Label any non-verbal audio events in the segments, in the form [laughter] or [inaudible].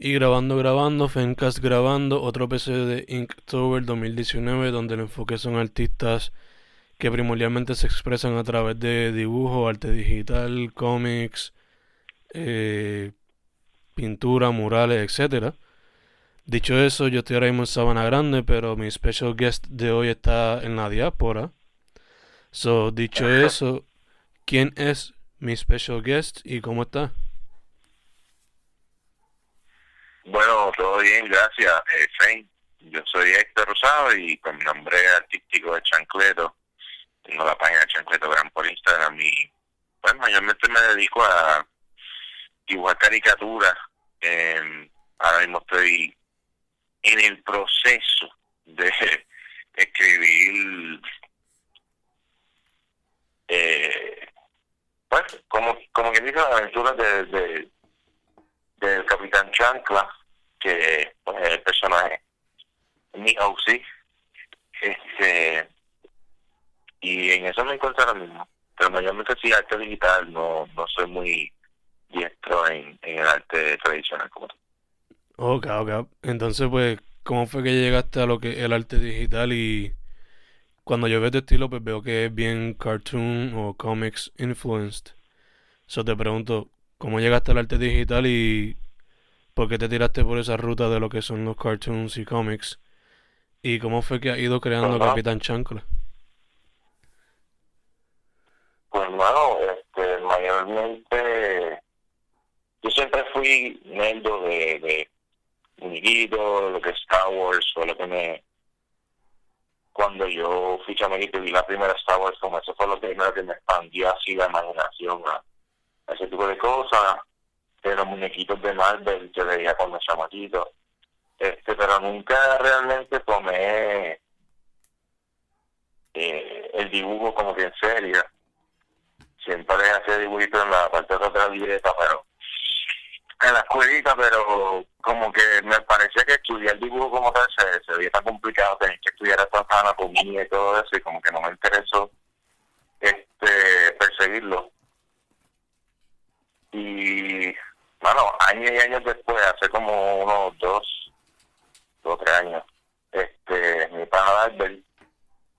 Y grabando, grabando, Fencast grabando, otro episodio de Inktober 2019, donde el enfoque son artistas que primordialmente se expresan a través de dibujo, arte digital, cómics, eh, pintura, murales, etc. Dicho eso, yo estoy ahora mismo en Sabana Grande, pero mi special guest de hoy está en la diáspora. So, dicho eso, ¿quién es mi special guest y cómo está? Bueno, todo bien, gracias, eh, Yo soy Héctor Rosado y con mi nombre artístico de Chancleto. Tengo la página Chancleto Gran por Instagram y, pues, mayormente me dedico a dibujar caricaturas. ahora mismo estoy en el proceso de [laughs] escribir eh, pues como como que dice las aventuras de, de del Capitán Chancla que pues, es el personaje mi OC este y en eso me encuentro ahora mismo. Pero mayormente sí arte digital no no soy muy diestro en, en el arte tradicional como ok ok. Entonces pues cómo fue que llegaste a lo que es el arte digital y cuando yo veo tu estilo pues veo que es bien cartoon o comics influenced. Eso te pregunto cómo llegaste al arte digital y por qué te tiraste por esa ruta de lo que son los cartoons y cómics. ¿Y cómo fue que ha ido creando Capitán Chancla? Pues bueno, este, mayormente yo siempre fui nerdo de, de muñequitos, lo que es Star Wars, o lo que me... Cuando yo fui chamaquito y vi la primera Star Wars, como eso fue lo primero que me expandió así la imaginación a, a ese tipo de cosas de los muñequitos de Marvel que veía cuando chamaquito. Este, pero nunca realmente tomé eh, el dibujo como que en serio. Siempre hacía dibujitos en la parte de otra libreta, pero en la escuelita, pero como que me parecía que estudiar dibujo como tal se, se veía tan complicado, tener que estudiar hasta anatomía y todo eso, y como que no me interesó este perseguirlo. Y bueno, años y años después, hace como unos dos, dos o tres años, este, mi pana Albert,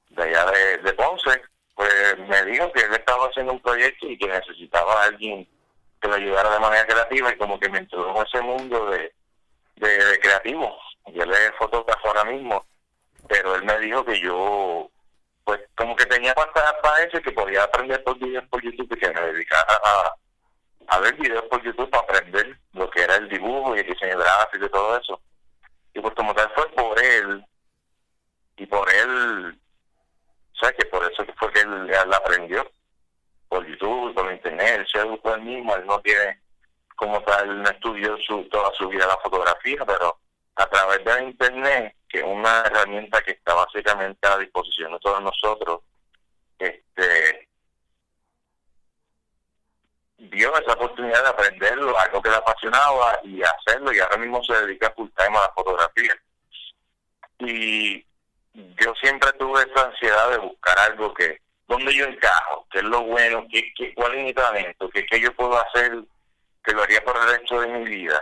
de allá de, Ponce, pues me dijo que él estaba haciendo un proyecto y que necesitaba a alguien que lo ayudara de manera creativa y como que me introdujo en ese mundo de, de, creativo. Yo le fotógrafo ahora mismo, pero él me dijo que yo, pues como que tenía cuantas para eso y que podía aprender por videos por YouTube y que me dedicara a a ver videos por YouTube para aprender lo que era el dibujo y el diseño gráfico y todo eso. Y pues como tal fue por él, y por él, o que por eso fue que él, aprendió, por YouTube, por internet, él se educó él mismo, él no tiene como tal, no estudió su, toda su vida la fotografía, pero a través de internet, que es una herramienta que está básicamente a disposición de todos nosotros, este vio esa oportunidad de aprenderlo, algo que le apasionaba y hacerlo, y ahora mismo se dedica full time a la fotografía. Y yo siempre tuve esa ansiedad de buscar algo que, donde yo encajo, qué es lo bueno, qué, qué, cuál es mi talento, qué, qué yo puedo hacer que lo haría por el resto de mi vida.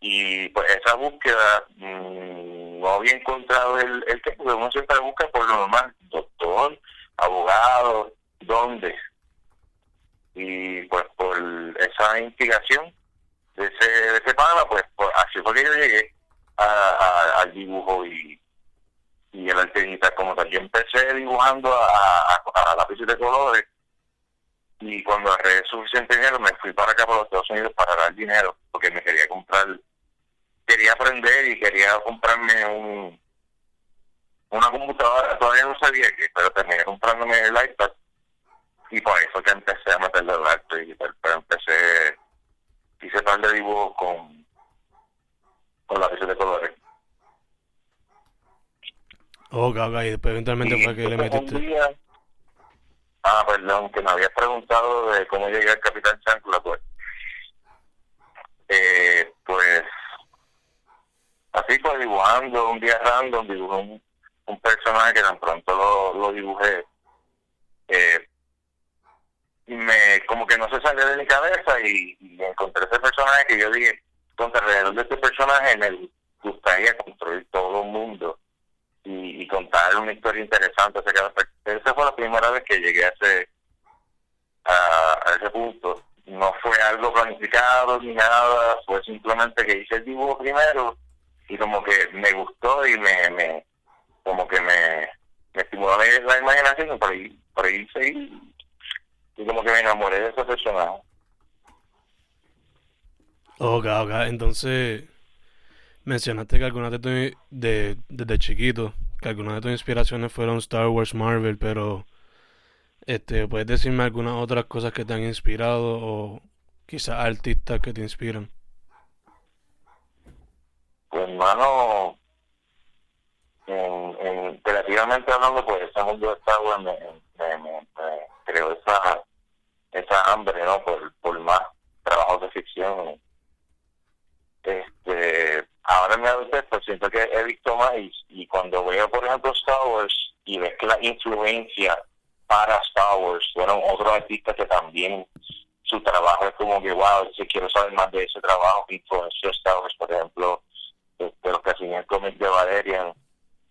Y pues esa búsqueda mmm, no había encontrado el, el que, uno siempre busca por lo normal, doctor, abogado, ¿dónde? Y pues por esa inspiración de ese, de ese pues, así fue que yo llegué a, al dibujo y, y el arte digital como tal. Yo empecé dibujando a, a, a lápices de colores y cuando agarré suficiente dinero me fui para acá, para los Estados Unidos, para dar dinero, porque me quería comprar, quería aprender y quería comprarme un una computadora, todavía no sabía qué, pero terminé comprándome el iPad y por eso que empecé a meterle el arte digital, pero empecé, hice par de dibujos con, con lápices de colores. Ok, ok, y después eventualmente fue que le metiste. ah, perdón, que me habías preguntado de cómo llegué al Capitán Chancla, pues. Eh, pues, así pues dibujando, un día random, dibujé un, un personaje que tan pronto lo, lo dibujé. Eh, me como que no se salió de mi cabeza y, encontré ese personaje que yo dije, contra alrededor de este personaje me gustaría construir todo el mundo y, contar una historia interesante esa fue la primera vez que llegué a ese a, ese punto. No fue algo planificado ni nada fue simplemente que hice el dibujo primero y como que me gustó y me, me como que me, me estimuló la, imaginación y por ahí por ahí seguí y como que me enamoré de ese personaje Ok, ok, entonces mencionaste que algunas de, tu, de desde chiquito, que algunas de tus inspiraciones fueron Star Wars, Marvel, pero este, ¿puedes decirme algunas otras cosas que te han inspirado o quizás artistas que te inspiran? Pues hermano, en, en, creativamente hablando, pues ese mundo de Star Wars me, me, me, creó esa, esa hambre, ¿no? Por, por más trabajos de ficción este ahora me adultez pues siento que he visto más y, cuando veo por ejemplo Star Wars y ves que la influencia para Star Wars fueron otros artistas que también su trabajo es como que wow si quiero saber más de ese trabajo que influenció Star Wars por ejemplo de, los que hacían el cómic de Valerian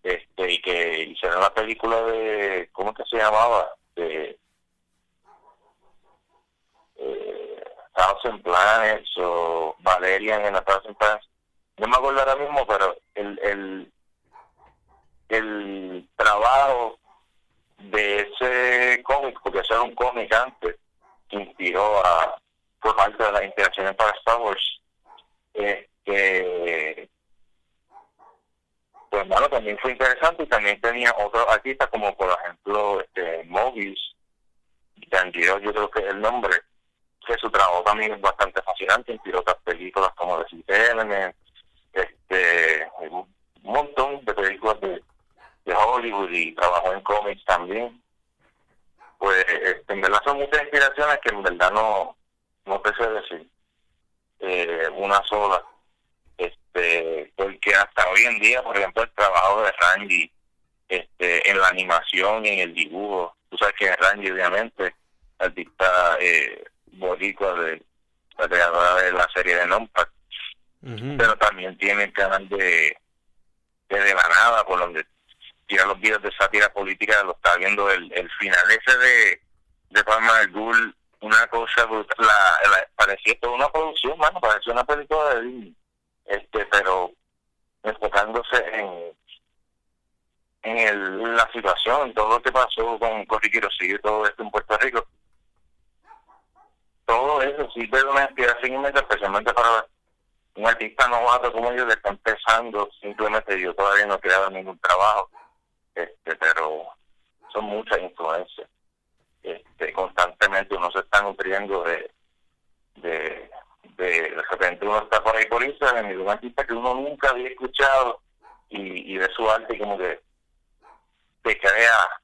este y que hicieron la película de ¿cómo que se llamaba? de eh, Thousand Planets o Valerian en la Thousand Planets. No me acuerdo ahora mismo, pero el, el, el trabajo de ese cómic, porque ese era un cómic antes, que inspiró a, por parte de las inspiraciones para Star Wars, que pues bueno, también fue interesante y también tenía otros artistas como por ejemplo este Mobius, Danjiro, yo creo que es el nombre, que su trabajo también es bastante fascinante, inspiró otras películas como The Element, este, un montón de películas de, de Hollywood y trabajó en cómics también. Pues este, en verdad son muchas inspiraciones que en verdad no, no te sé decir eh, una sola. Este, porque hasta hoy en día, por ejemplo, el trabajo de Randy este, en la animación y en el dibujo, tú sabes que Randy obviamente artista eh, boricua de la creadora de la serie de Nompa pero también tiene el canal de, de, la nada por donde tira los videos de sátira política lo está viendo el, el final ese de de Palma del Gul una cosa la, parecía toda una producción mano parecía una película de Disney. Este pero enfocándose en en el, la situación, todo lo que pasó con, con Ricky y todo esto en Puerto Rico, todo eso sirve de una inspiración especialmente para un artista novato como yo que está empezando, simplemente yo todavía no he creado ningún trabajo, este pero son muchas influencias. Este, constantemente uno se está nutriendo de, de, de, repente uno está por ahí por Instagram y de un artista que uno nunca había escuchado y, y de su arte como que te crea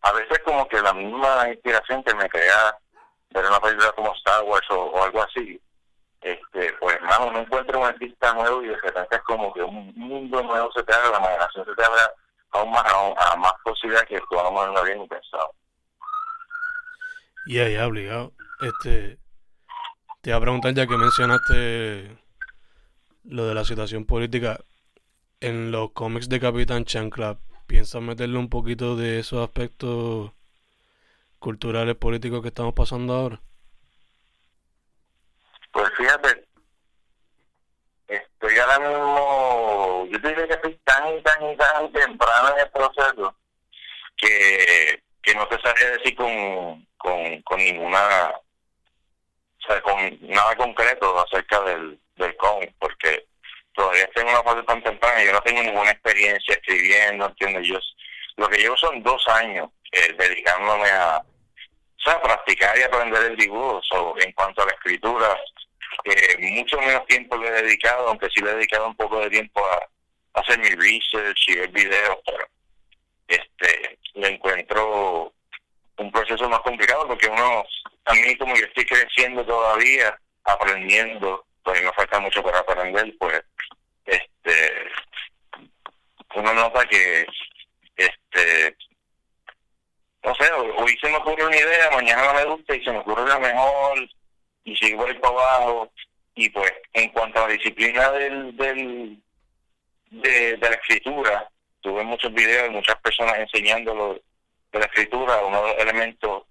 a veces como que la misma inspiración que me crea ver una película como Star Wars o, algo así, este, pues hermano, uno encuentra un artista nuevo y de repente es como que un mundo nuevo se te abre, la imaginación se te abre aún más, a, más posibilidades que tú a lo no habías pensado. Y ahí, obligado. Este, te iba a preguntar ya que mencionaste lo de la situación política en los cómics de Capitán Chancla, ¿piensas meterle un poquito de esos aspectos culturales políticos que estamos pasando ahora? Pues fíjate, estoy ahora mismo, yo te diría que estoy tan y tan y tan temprano en el proceso que, que no te sabría decir con, con, con ninguna, o sea, con nada concreto acerca del, del cómic, porque todavía estoy en una fase tan temprana, yo no tengo ninguna experiencia escribiendo, ¿entiendes? Yo, lo que llevo son dos años eh, dedicándome a, sea, practicar y aprender el dibujo. en cuanto a la escritura, eh, mucho menos tiempo le he dedicado, aunque sí le he dedicado un poco de tiempo a, hacer mi research y ver videos, pero le encuentro un proceso más complicado porque uno, a mí como yo estoy creciendo todavía, aprendiendo, todavía me falta mucho para aprender, pues este uno nota que este no sé, hoy se me ocurre una idea, mañana me gusta y se me ocurre la mejor y sigo por ahí abajo. Y pues en cuanto a la disciplina del, del de, la escritura tuve muchos videos de muchas personas enseñándolo de la escritura. Uno de los elementos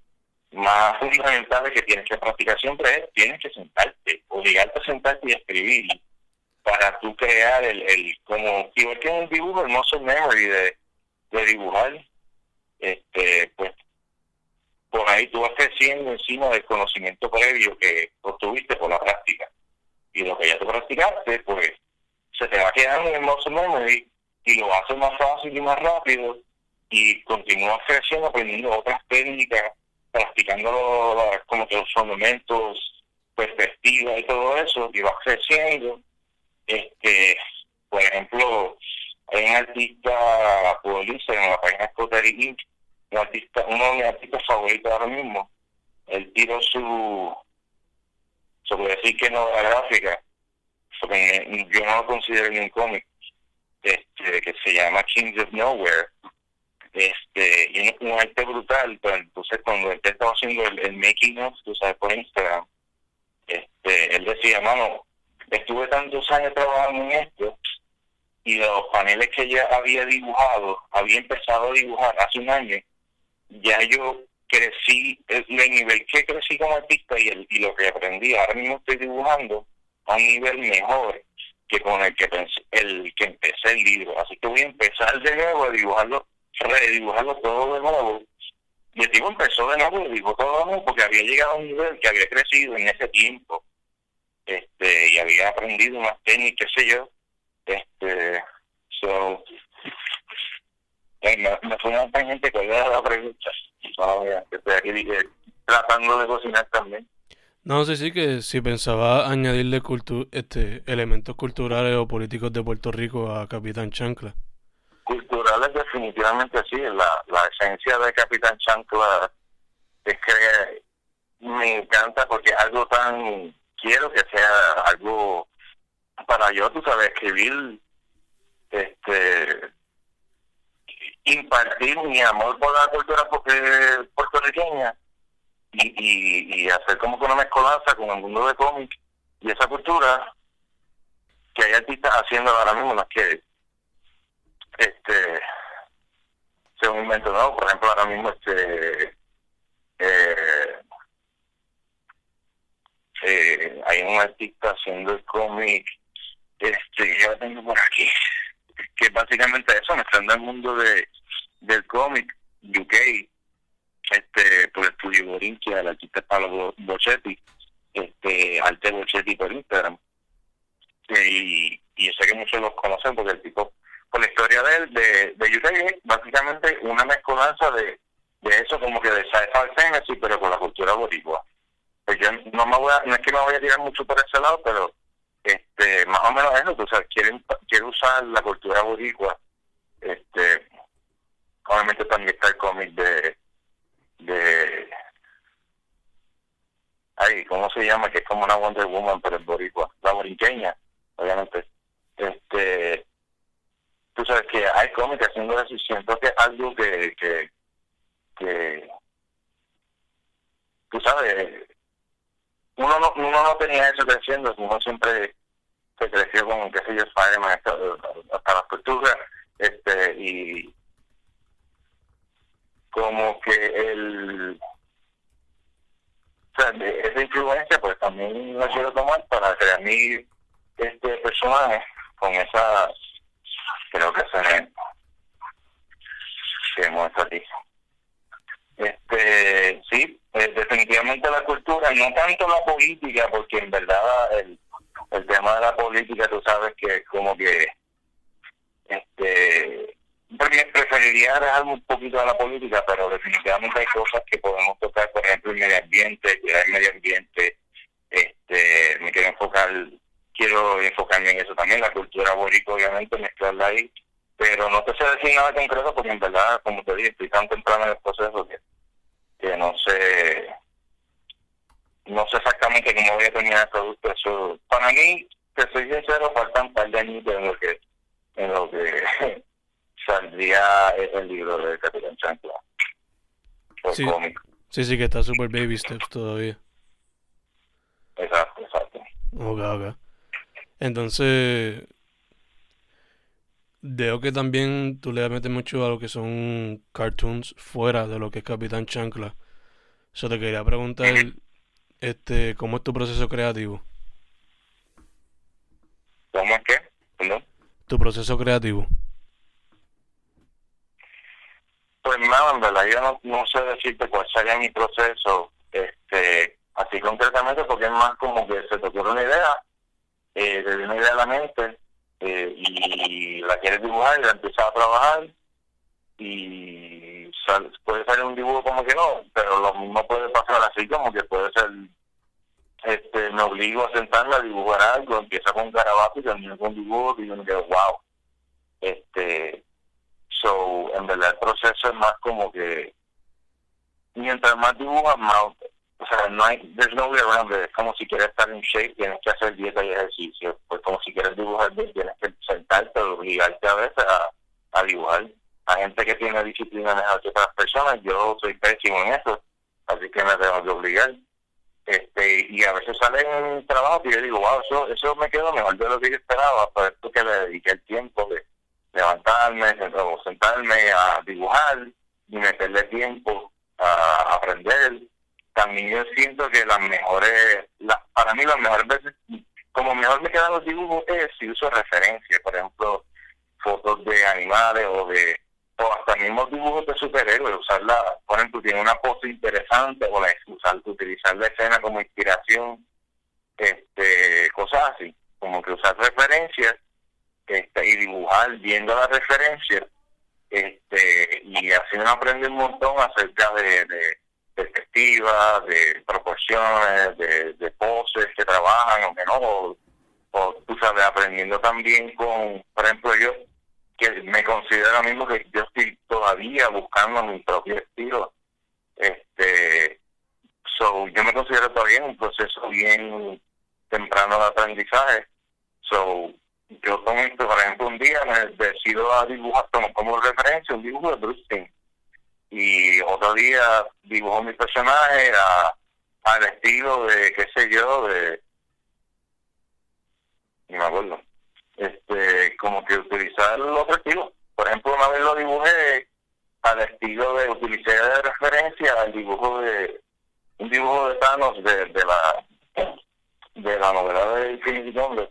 más fundamentales que tienes que practicar siempre es tienes que sentarte obligarte a sentarte y escribir para tú crear el, el como igual que un dibujo el muscle memory de, de dibujar este pues por ahí tú vas creciendo encima del conocimiento previo que obtuviste por la práctica. Y lo que ya tú practicaste pues se te va quedando en el muscle memory y lo haces más fácil y más rápido y continúas creciendo aprendiendo otras técnicas practicando como que los fundamentos perspectiva y todo eso y vas creciendo. Este por ejemplo hay un artista Instagram en la página Scottery Inc un artista uno de mis artistas favoritos ahora mismo él tiró su se puede decir que no la gráfica porque yo no lo considero ni un cómic este que se llama Kings of Nowhere este y es un arte brutal pero entonces cuando él estaba haciendo el, making of tú sabes por Instagram este él decía mano estuve tantos años trabajando en esto y los paneles que ya había dibujado había empezado a dibujar hace un año ya yo crecí el, nivel que crecí como artista y el y lo que aprendí ahora mismo estoy dibujando a un nivel mejor que con el que el que empecé el libro. Así que voy a empezar de nuevo a dibujarlo, redibujarlo todo de nuevo. Y el tipo empezó de nuevo dibujó todo de nuevo porque había llegado a un nivel que había crecido en ese tiempo. Este, y había aprendido más técnicas, qué sé yo. Este, so, eh, me, fue una tangente que era la pregunta. estoy aquí eh, tratando de cocinar también. No, sí, sí, que si pensaba añadirle cultu este, elementos culturales o políticos de Puerto Rico a Capitán Chancla. Culturales definitivamente sí, la, la esencia de Capitán Chancla es que me encanta porque algo tan, quiero que sea algo para yo, tú sabes, escribir, este, impartir mi amor por la cultura puertorriqueña y, y, hacer como que una mezcolanza con el mundo de cómic y esa cultura que hay artistas haciendo ahora mismo, no es que este sea un invento nuevo, por ejemplo ahora mismo este eh, eh, hay un artista haciendo el cómic este yo tengo por aquí que básicamente eso mezclando el mundo de del cómic UK este por el estudio Borinquia, el artista Pablo Bochetti, este Arte Bochetti por Instagram. Y, y yo sé que muchos los conocen porque el tipo, por la historia de él, de, de UK, básicamente una mezcolanza de, de eso como que de sci-fi fantasy, pero con la cultura boricua. Pues yo no me voy a, no es que me voy a tirar mucho por ese lado, pero este más o menos eso, o sea, quieren, quieren usar la cultura boricua, este obviamente también está el cómic de de ay cómo se llama que es como una Wonder Woman pero es boricua la borinqueña obviamente. Este tú sabes que hay cómics haciendo eso y siento que es algo que que que tú sabes uno no uno no tenía eso creciendo uno siempre se creció con qué sé yo Spider-Man hasta, hasta la cultura este y como que el o sea, esa influencia pues también la quiero tomar para crear mi este personaje con esa creo que se que muestra aquí este sí eh, definitivamente la cultura no tanto la política porque en verdad el, el tema de la política tú sabes que como que este preferiría dejarme un poquito de la política, pero definitivamente hay cosas que podemos tocar, por ejemplo, el medio ambiente, el medio ambiente, este, me quiero enfocar, quiero enfocarme en eso también, la cultura boricua, obviamente, mezclarla ahí, pero no te sé decir nada concreto porque en verdad, como te dije, estoy tan temprano en el proceso que, que no sé no sé exactamente cómo voy a terminar el producto. Eso, para mí, te soy sincero, faltan un par de años lo que, en lo que [laughs] saldría el libro de Capitán Chancla. Sí. sí, sí, que está super baby steps todavía. Exacto, exacto. Ok, ok. Entonces, veo que también tú le metes mucho a lo que son cartoons fuera de lo que es Capitán Chancla. Yo te quería preguntar, este, ¿cómo es tu proceso creativo? ¿Cómo es qué? ¿Perdón? Tu proceso creativo. Pues nada, en verdad yo no, sé decirte cuál sería mi proceso, este, así concretamente, porque es más como que se te ocurre una idea, eh, te viene una idea a la mente eh, y la quieres dibujar y la empiezas a trabajar y puede salir un dibujo como que no, pero lo mismo puede pasar así como que puede ser, este, me obligo a sentarme a dibujar algo, empieza con un garabato y termina con un dibujo y yo me quedo, wow. Este, so, en verdad el proceso es más como que, mientras más dibujas, más, o sea, no hay, there's no way around it. Es como si quieres estar en shape, tienes que hacer dieta y ejercicio. Pues como si quieres dibujar bien, tienes que sentarte obligarte a veces a, a dibujar a gente que tiene disciplina mejor que otras personas, yo soy pésimo en eso, así que me tengo que obligar. Este, y a veces sale en trabajo y yo digo, wow, eso, eso me quedó mejor de lo que yo esperaba, por esto que le dediqué el tiempo de levantarme o sentarme a dibujar y meterle tiempo a aprender. También yo siento que las mejores, la, para mí las mejores veces, como mejor me quedan los dibujos es si uso referencias, por ejemplo, fotos de animales o de o hasta mismos dibujos de superhéroes, usarla, por ejemplo, tiene una pose interesante, o la usar, utilizar la escena como inspiración, este, cosas así, como que usar referencias y dibujar viendo las referencias, este, y así uno aprende un montón acerca de, de perspectiva, de proporciones, de, poses que trabajan o que no, o, o tú sabes, aprendiendo también con, por ejemplo, yo que me considero mismo que yo estoy todavía buscando mi propio estilo. Este, so, yo me considero todavía un proceso bien temprano de aprendizaje. So, yo por ejemplo, un día me decido a dibujar, como, como referencia un dibujo de Bruce Y otro día dibujo mi personaje a, al estilo de, qué sé yo, de... No me acuerdo. Este como que utilizar los estilos. Por ejemplo, una vez lo dibujé al estilo de, utilicé de referencia al dibujo de, un dibujo de Thanos de, de la de la novela de Infinity Gauntlet,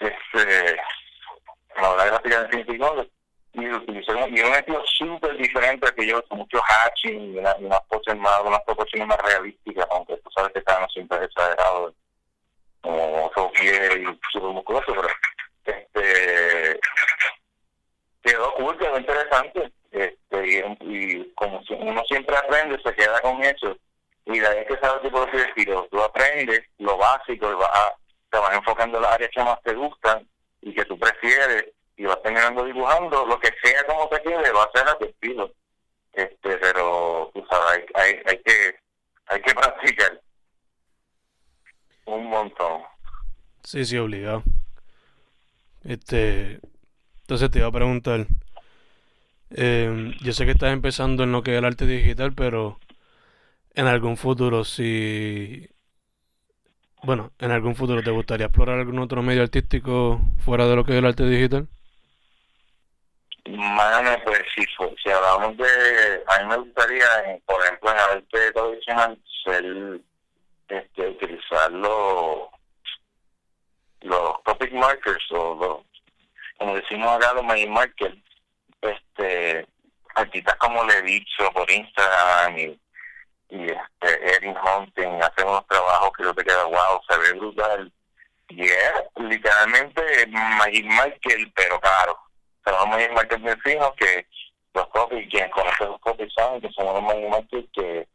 este, la de Infinity Gauntlet, y utilicé y un estilo súper diferente que yo, con mucho hatching y, una, unas poses más, unas proporciones más realísticas, aunque tú sabes que Thanos siempre es exagerado, como su piel y súper musculoso, pero este quedó cool, quedó interesante. Este, y, como uno siempre aprende, se queda con eso. Y la idea que sabes tipo de estilo, tú aprendes lo básico, y vas te vas enfocando en las áreas que más te gustan y que tú prefieres, y vas terminando dibujando, lo que sea como te quede, va a ser a tu estilo. Este, pero tú sabes, hay, hay, hay que hay que practicar un montón. Sí, sí, obligado. Este, entonces te iba a preguntar, eh, yo sé que estás empezando en lo que es el arte digital, pero en algún futuro, si, bueno, en algún futuro te gustaría explorar algún otro medio artístico fuera de lo que es el arte digital? Mano, pues si, si hablamos de, a mí me gustaría, por ejemplo, en arte tradicional, ser, este, utilizarlo los topic markers o los, como decimos acá los main markers, este, artistas como le he dicho por Instagram y, y este, Erin Hunting hacen unos trabajos que yo te queda wow, se ve brutal. Y es literalmente Magic Michael, pero claro. Son Magic Michael bien finos que los copies, quienes conocen los copies saben que son unos Magic Michael que,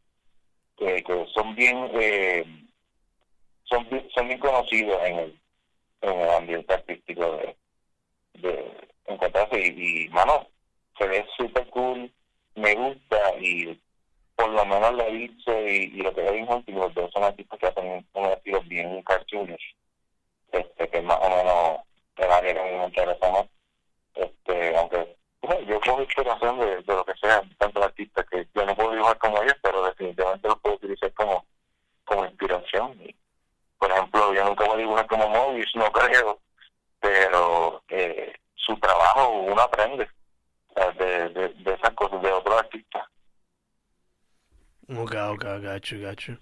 que, que son bien eh, son, son bien conocidos en el en el ambiente artístico de, de encontrarse y, y mano, se ve súper cool, me gusta y por lo menos lo hice y, lo que hay en los dos son artistas que hacen un estilo bien cartoonish, este, que más o menos el área que me interesa este, aunque yo cojo inspiración de, de lo que sea, tantos artistas que yo no puedo dibujar como ellos, pero definitivamente los puedo utilizar como, como inspiración. Y, por ejemplo, yo nunca voy a dibujar como Mobius, no creo, pero eh, su trabajo uno aprende de, de, de esas cosas de otros artistas. Ok, ok, gacho, gacho.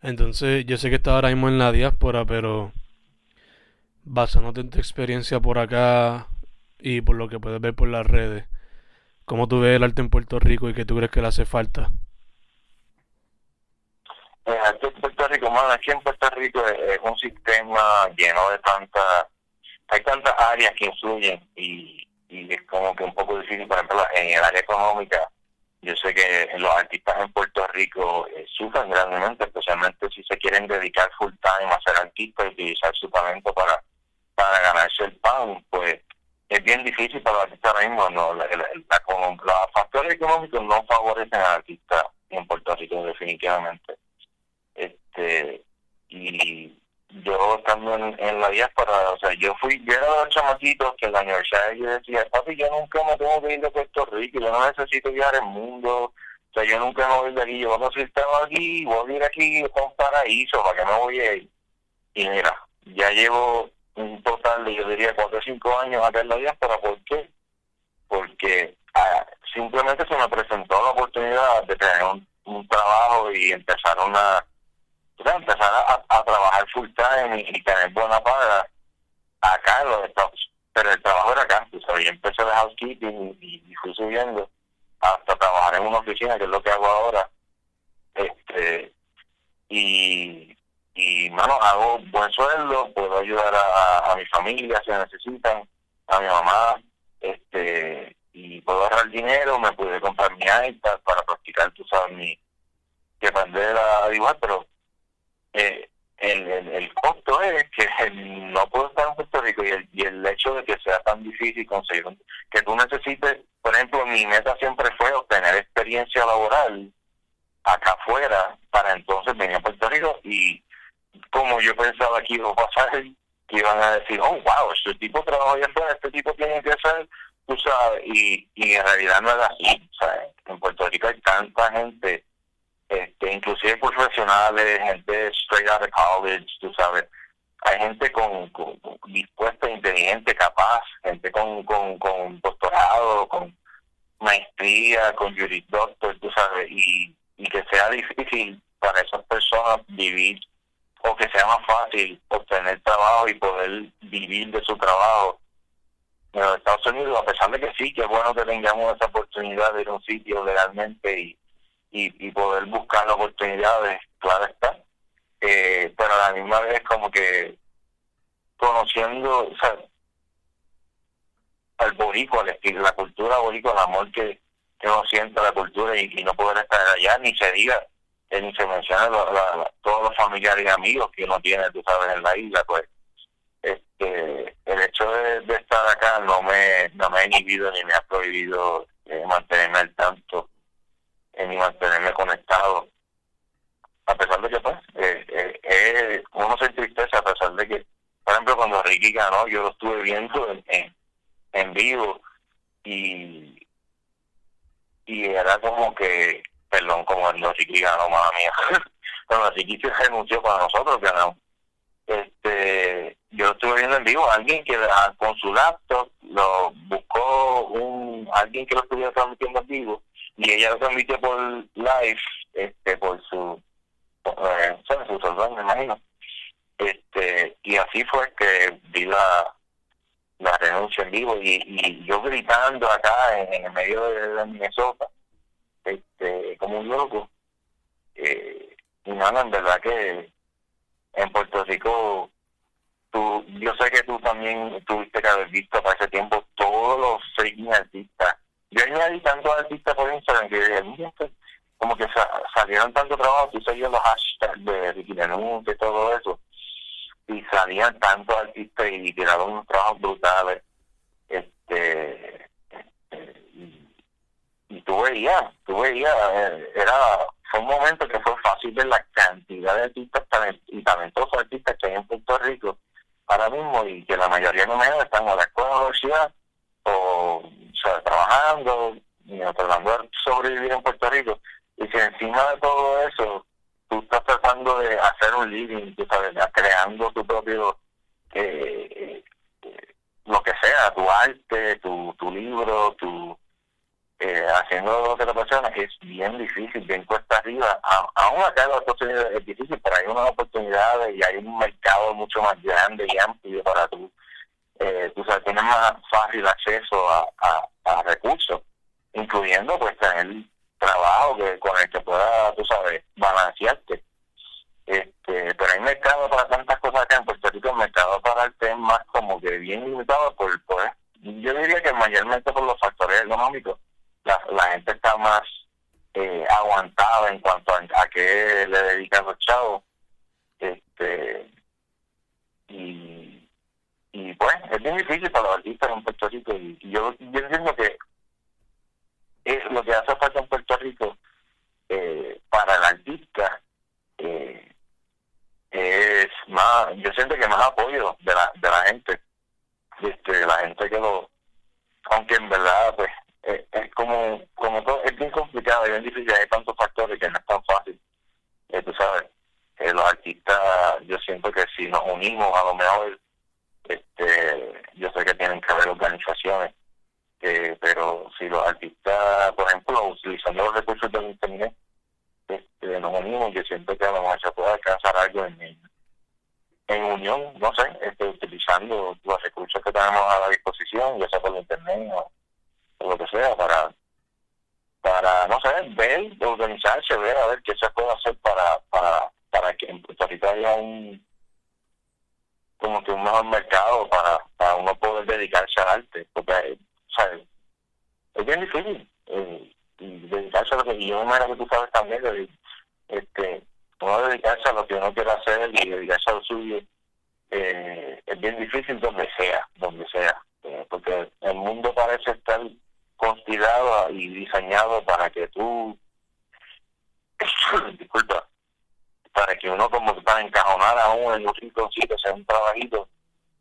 Entonces, yo sé que está ahora mismo en la diáspora, pero basándote en tu experiencia por acá y por lo que puedes ver por las redes, ¿cómo tú ves el arte en Puerto Rico y qué tú crees que le hace falta? El arte en Puerto Rico, man, aquí en Puerto Rico es, un sistema lleno de tantas, hay tantas áreas que influyen y, y es como que un poco difícil, por ejemplo, en el área económica, yo sé que los artistas en Puerto Rico eh, sufren grandemente, especialmente si se quieren dedicar full time a ser artistas y utilizar su talento para, para ganarse el pan, pues es bien difícil para los artistas ahora mismo. No, la, los factores económicos no favorecen al artista en Puerto Rico, definitivamente. este Y yo estando en, la diáspora, o sea, yo fui, yo era de los chamaquitos que en la universidad yo decía, papi, yo nunca me tengo que ir de Puerto Rico, yo no necesito viajar el mundo, o sea, yo nunca me voy de aquí, yo voy a estar aquí, voy a vivir aquí con un paraíso, ¿para que me voy a ir? Y mira, ya llevo un total de, yo diría, cuatro o cinco años acá en la diáspora, ¿por qué? Porque ah, simplemente se me presentó la oportunidad de tener un, un trabajo y empezar una empezar a, trabajar full time y, tener buena paga acá en los Estados pero el trabajo era acá, sabes, yo empecé de housekeeping y, fui subiendo hasta trabajar en una oficina, que es lo que hago ahora, este y y mano hago buen sueldo, puedo ayudar a, a mi familia si necesitan, a mi mamá, este y puedo ahorrar dinero, me pude comprar mi iPad para practicar, tú sabes, mi que aprender a dibujar, pero eh, el, costo es que [laughs] no puedo estar en Puerto Rico y el, y el hecho de que sea tan difícil conseguir que tú necesites, por ejemplo, mi meta siempre fue obtener experiencia laboral acá afuera para entonces venir a Puerto Rico y como yo pensaba que iba a pasar, que iban a decir, oh, wow, este tipo trabaja allá afuera, este tipo tiene que hacer, tú sabes, y, y en realidad no es así. En Puerto Rico hay tanta gente inclusive profesionales, gente straight out of college, tú sabes, hay gente con, dispuesta, inteligente, capaz, gente con, con, con doctorado, con maestría, con juris doctor, tú sabes, y, y que sea difícil para esas personas vivir o que sea más fácil obtener trabajo y poder vivir de su trabajo en los Estados Unidos, a pesar de que sí, que es bueno que tengamos esa oportunidad de ir a un sitio legalmente y y, y poder buscar oportunidades, claro está. Eh, pero a la misma vez como que conociendo, o sea, al boricua, la cultura boricua, el amor que, que uno siente a la cultura y, no poder estar allá, ni se diga, eh, ni se menciona todos los familiares y amigos que uno tiene, tú sabes, en la isla, pues este el hecho de, estar acá no me no me ha inhibido ni me ha prohibido eh, mantenerme al tanto en mantenerme conectado. A pesar de que, pues, eh, eh, eh, uno se entristece a pesar de que, por ejemplo, cuando Ricky ganó, yo lo estuve viendo en, en, vivo y, y era como que, perdón, como cuando Ricky ganó, madre mía, [laughs] cuando Ricky se renunció para nosotros ganamos. Este, yo lo estuve viendo en vivo, alguien que con su laptop lo buscó un alguien que lo estuviera transmitiendo en vivo y ella lo transmitió por live, este, por su, eh, su celular, me imagino. Este, y así fue que vi la, la renuncia en vivo y, y yo gritando acá en, el medio de, Minnesota, este, como un loco. Eh, y nada, en verdad que en Puerto Rico, tú, yo sé que tú también tuviste que haber visto para ese tiempo todos los freaking artistas y ahí me hay tantos artistas por Instagram que como que salieron tanto trabajo, tú seguías los hashtags de Ricky de todo eso, y salían tantos artistas y tiraron unos trabajos brutales. Este, y tú veías, tú veías, eh, era, fue un momento que fue fácil ver la cantidad de artistas y talentosos artistas que hay en Puerto Rico ahora mismo y que la mayoría no menos están o de acuerdo a la universidad o sea, trabajando y tratando de sobrevivir en Puerto Rico. Y si encima de todo eso tú estás tratando de hacer un living, tú sabes, creando tu propio, eh, eh, lo que sea, tu arte, tu, tu libro, tu eh, haciendo lo que te apasiona, es bien difícil, bien cuesta arriba. aún acá la oportunidad es difícil, pero hay unas oportunidades y hay un mercado mucho más grande y amplio para tú. Eh, tú sabes, tienes más fácil acceso a, a, recursos, incluyendo pues tener trabajo que con el que pueda, tú sabes, balancearte. Este, pero hay mercado para tantas cosas acá en Puerto Rico, el mercado para el tema más como que bien limitado por, por yo diría que mayormente por los factores económicos la, gente está más eh, aguantada en cuanto a, a qué le dedican los chavos. Este, y, y pues es bien difícil para los artistas en Puerto Rico. Y, yo, yo entiendo que es lo que hace falta en Puerto Rico eh, para el artista eh, es más, yo siento que más apoyo de la, de la gente, este, la gente que lo, aunque en verdad pues eh, es como, como todo, es bien complicado, es bien difícil, hay tantos factores que no es tan fácil. Eh, tú sabes, eh, los artistas, yo siento que si nos unimos, a lo mejor, este, yo sé que tienen que haber organizaciones, pero si los artistas, por ejemplo, utilizando los recursos del Internet, este, nos unimos, yo siento que a lo mejor se puede alcanzar algo en, en unión, no sé, este, utilizando los recursos que tenemos a la disposición, ya sea por Internet o lo que sea, para, para no sé, ver, organizarse, ver a ver qué se puede hacer para, para, para que en Puerto haya un como que un mejor mercado para, para uno poder dedicarse al arte, porque ¿sabes? es bien difícil eh, dedicarse a lo que y yo me que tú sabes también de, este uno dedicarse a lo que uno quiere hacer y dedicarse a lo suyo eh, es bien difícil donde sea, donde sea, eh, porque el mundo parece estar conspirado y diseñado para que tú, [coughs] disculpa, para que uno como para encajonar a uno en un rinconcito, sea un trabajito,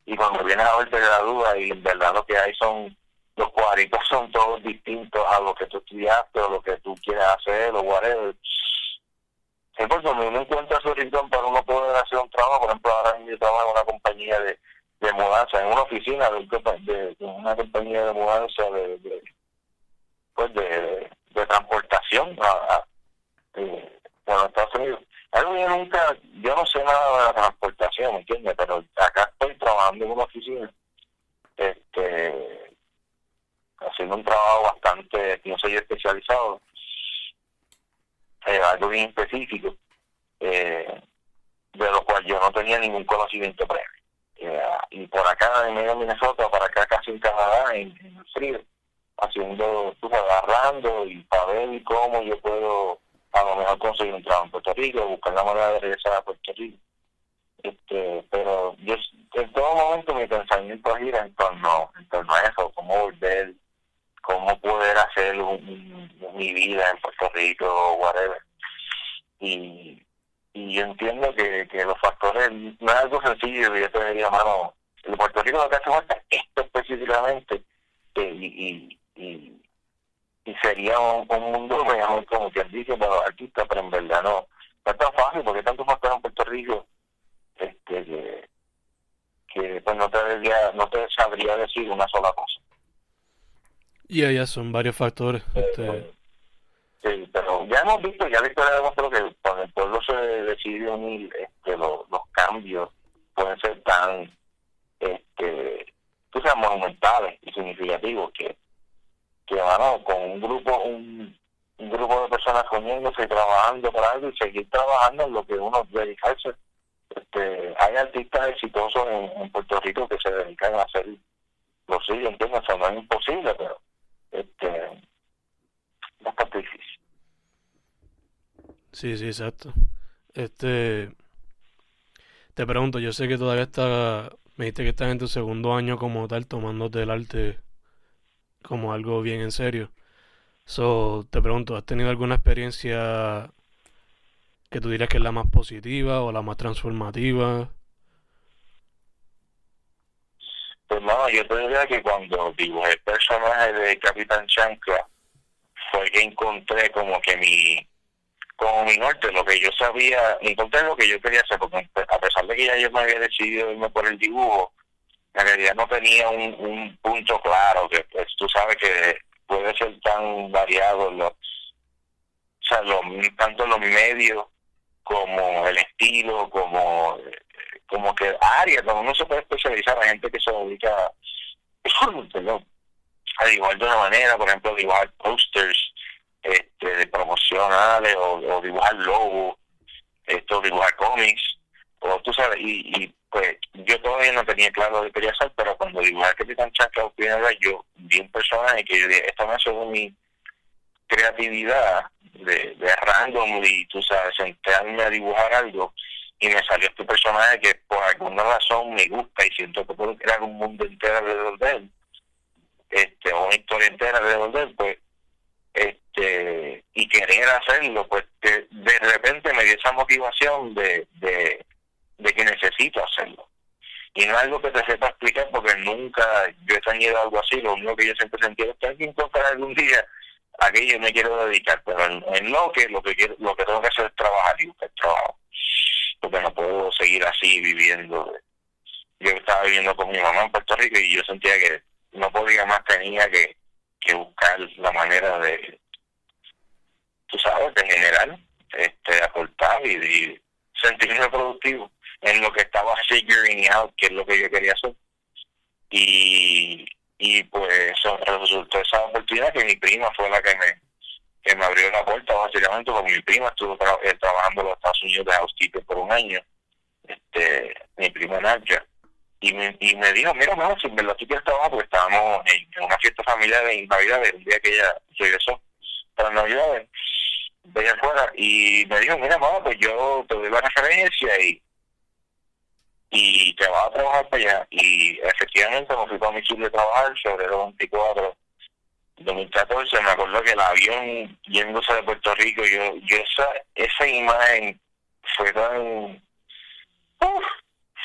y cuando vienes a verte la duda y en verdad lo que hay son, los cuadritos son todos distintos a lo que tú estudiaste o lo que tú quieres hacer o whatever. Sí, por eso uno encuentra su rincón para uno poder hacer un trabajo, por ejemplo, ahora yo trabajo en una compañía de, de mudanza, en una oficina de, de, una compañía de mudanza de pues de, de transportación a, eh, los Estados Unidos. Algo yo nunca, yo no sé nada de la transportación, ¿me entiendes? Pero acá estoy trabajando en una oficina, este, haciendo un trabajo bastante, no soy especializado, eh, algo bien específico, eh, de lo cual yo no tenía ningún conocimiento previo. Eh, y por acá en medio de Minnesota, para acá casi en Canadá, en, el frío, haciendo, agarrando y para ver cómo yo puedo a lo mejor conseguir un trabajo en Puerto Rico, buscar la manera de regresar a Puerto Rico. Este, pero yo en todo momento mi pensamiento gira en torno, en torno a eso, cómo volver, cómo poder hacer mi vida en Puerto Rico whatever. Y, y yo entiendo que, que los factores no es algo sencillo, yo te diría, mano, en Puerto Rico lo que hace falta esto específicamente y, y, y sería un, mundo mejor, como quien dice, para los artistas, pero en verdad no, no es tan fácil porque tanto factores en Puerto Rico este, que, que pues no te, debería, no te sabría decir una sola cosa. Y allá son varios factores. Este... Sí, pero ya hemos visto, ya visto demostró que cuando el pueblo se decide unir, este, los, los cambios pueden ser tan este, tú seas monumentales y significativos que que bueno, con un grupo un, grupo de personas uniéndose y trabajando para algo y seguir trabajando en lo que uno dedicarse. Este hay artistas exitosos en, Puerto Rico que se dedican a hacer lo suyo entiendo eso no es imposible pero este bastante difícil. Sí sí exacto. Este te pregunto yo sé que todavía está me dijiste que estás en tu segundo año como tal tomándote el arte como algo bien en serio. So, te pregunto, ¿has tenido alguna experiencia que tú dirías que es la más positiva o la más transformativa? Pues no, yo te diría que cuando dibujé el personaje de Capitán Chancla, fue que encontré como que mi como mi norte, lo que yo sabía, encontré lo que yo quería hacer, porque a pesar de que ya yo me había decidido irme por el dibujo, en realidad no tenía un, un punto claro, que pues tú sabes que puede ser tan variado los, o sea, tanto los medios como el estilo, como como que área como uno se puede especializar, hay gente que se dedica [laughs] a dibujar de una manera, por ejemplo, dibujar posters este, de promocionales o, dibujar logos, esto, dibujar cómics, o tú sabes, y, y pues yo todavía no tenía claro lo que quería hacer, pero cuando dibujé Capitán Chaca primera yo vi un personaje que dije, esto me mi creatividad de, de random y tú sabes, sentarme a dibujar algo y me salió este personaje que por alguna razón me gusta y siento que puedo crear un mundo entero de él, este, una historia entera de él, pues, este, y querer hacerlo, pues que de repente me dio esa motivación de, de, de que necesito hacerlo. Y no es algo que te sepa explicar porque nunca yo he tenido algo así, lo único que yo siempre sentí es que alguien encontrar algún día a que yo me quiero dedicar, pero en, lo que lo que quiero, lo que tengo que hacer es trabajar y buscar trabajo porque no puedo seguir así viviendo. Yo estaba viviendo con mi mamá en Puerto Rico y yo sentía que no podía más, tenía que, que buscar la manera de, tú sabes, de generar, este, aportar y, y sentirme productivo en lo que estaba figuring out, que es lo que yo quería hacer. Y, y pues resultó esa oportunidad que mi prima fue la que me que me abrió la puerta básicamente porque mi prima estuvo eh, trabajando en los Estados Unidos de housekeeper por un año, este mi prima Nadia, y me, y me dijo, mira, mamá, si me lo quieres trabajar, porque estábamos en, una fiesta familiar de Navidad, el día que ella regresó para Navidad, de allá afuera, y me dijo, mira, mamá, pues yo te doy la referencia y y te vas a trabajar para allá. Y efectivamente me fui para mi de trabajar el 24 2014 me acuerdo que el avión yéndose de Puerto Rico, yo, yo esa, esa imagen fue tan,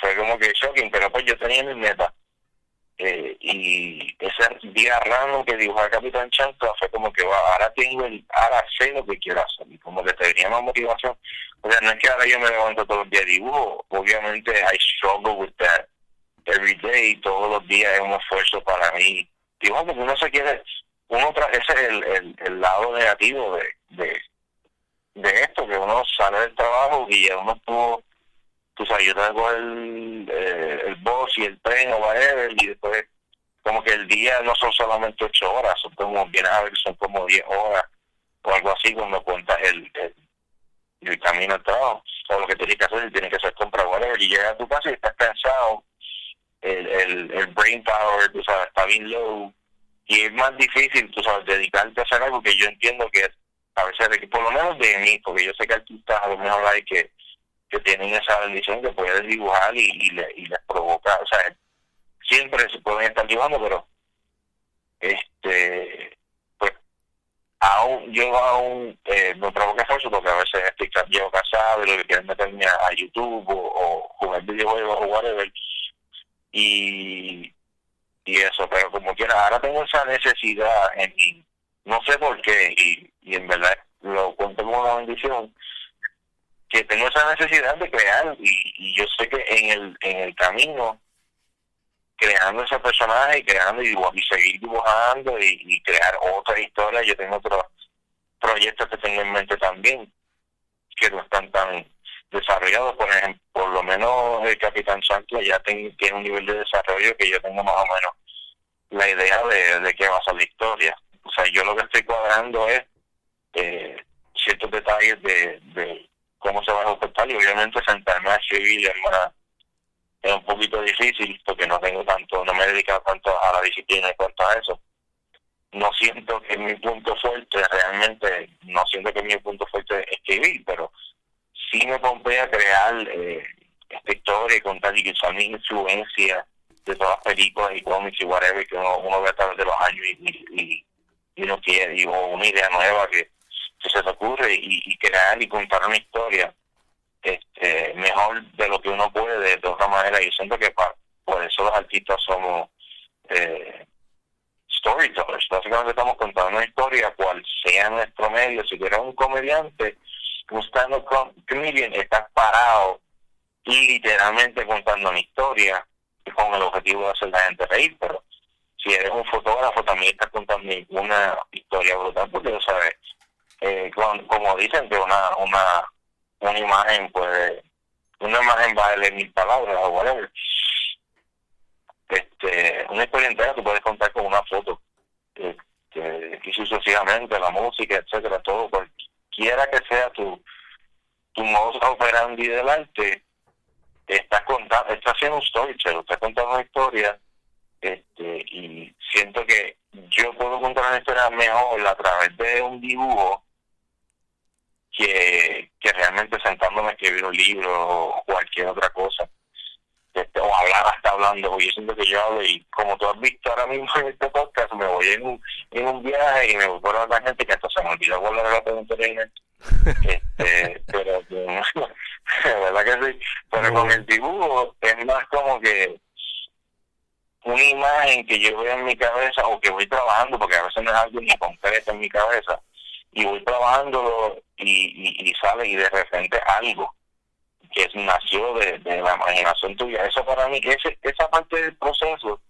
fue como que shocking, pero pues yo tenía mi meta. Eh, y ese día raro que dibujó el Capitán Chanto fue como que ahora tengo el, ahora sé lo que quiero hacer y como que tenía más motivación. O sea, no es que ahora yo me levanto todos los días dibujo, obviamente I struggle with that every day, todos los días es un esfuerzo para mí. Dibujo porque uno se quiere, uno ese es el, el, lado negativo de, de, esto, que uno sale del trabajo y ya uno tuvo, tú sabes, yo tengo el, eh, el bus y el tren o whatever, y después como que el día no son solamente ocho horas, son como, vienes a ver, son como diez horas o algo así cuando cuentas el, el, camino al o lo que tienes que hacer, tienes que hacer compra, whatever, y llegas a tu casa y estás cansado, el, el, el brain power, tú sabes, está bien low, y es más difícil, tú sabes, dedicarte a hacer algo que yo entiendo que a veces, por lo menos de mí, porque yo sé que artistas a lo mejor hay que, que tienen esa bendición que pueden dibujar y, y, le, y les provoca, o sea, siempre se pueden estar dibujando, pero este pues aún yo aún eh, me provoca esfuerzo porque a veces estoy casado y lo que quieren meterme a, YouTube o, o jugar videojuegos o whatever. Y y eso, pero como quiera, ahora tengo esa necesidad en mí, no sé por qué, y, y en verdad lo cuento como una bendición, que tengo esa necesidad de crear, y, yo sé que en el, en el camino, creando ese personaje, y creando y, y seguir dibujando y, crear otra historia, yo tengo otros proyectos que tengo en mente también, que no están tan desarrollados, por ejemplo, por lo menos el Capitán Santos ya tiene un nivel de desarrollo que yo tengo más o menos la idea de, de qué va a ser la historia. O sea, yo lo que estoy cuadrando es eh, ciertos detalles de, de cómo se va a ejecutar y obviamente sentarme a escribir es, es un poquito difícil porque no tengo tanto, no me he dedicado tanto a la disciplina en cuanto a eso. No siento que mi punto fuerte, realmente, no siento que mi punto fuerte es escribir, pero sí me compré a crear eh, esta historia y contar y que son mi influencia de todas las películas y cómics y whatever que uno, ve a través de los años y, y uno quiere, o una idea nueva que, se te ocurre y, crear y contar una historia este mejor de lo que uno puede de otra manera. Y siento que por eso los artistas somos eh, storytellers. Básicamente estamos contando una historia, cual sea nuestro medio. Si tú eres un comediante, un stand-up estás parado literalmente contando una historia con el objetivo de hacer la gente reír, pero si eres un fotógrafo también estás contando una historia brutal porque sabes eh, como, dicen que una una una imagen puede una imagen vale mil palabras o whatever. Este una historia entera tú puedes contar con una foto este, y sucesivamente la música etcétera todo cualquiera que sea tu tu modo operandi del arte estás contando estás haciendo un storytelling estás contando una historia este y siento que yo puedo contar una historia mejor a través de un dibujo que, que realmente sentándome a escribir un libro o cualquier otra cosa este, o hablar hasta hablando yo siento que yo hablo y como tú has visto ahora mismo en este podcast me voy en un, en un viaje y me voy por otra gente que hasta se me olvidó volver a la pregunta este, [laughs] pero [laughs] verdad que sí. Pero con el dibujo es más como que una imagen que yo veo en mi cabeza o que voy trabajando, porque a veces no es algo ni concreto en mi cabeza, y voy trabajando y, y, sale y de repente algo que nació de, la imaginación tuya. Eso para mí, ese, esa parte del proceso,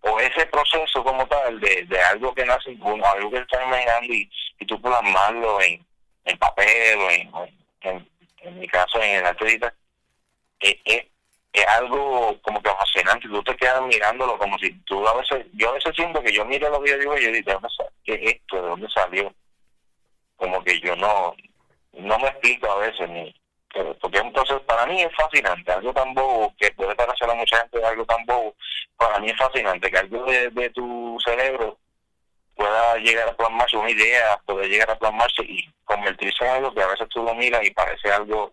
o ese proceso como tal, de, de algo que nace en algo que estás imaginando y, y tú plasmarlo en, en papel o en, en, mi caso en el arte es, es, es algo como que fascinante, tú te quedas mirándolo como si tú a veces, yo a veces siento que yo miro los videos y yo digo, ¿qué es esto? ¿De dónde salió? Como que yo no, no me explico a veces ni, porque entonces para mí es fascinante, algo tan bobo que puede parecer a mucha gente algo tan bobo, para mí es fascinante que algo de, de tu cerebro pueda llegar a plasmarse una idea, puede llegar a plasmarse y convertirse en algo que a veces tú lo miras y parece algo,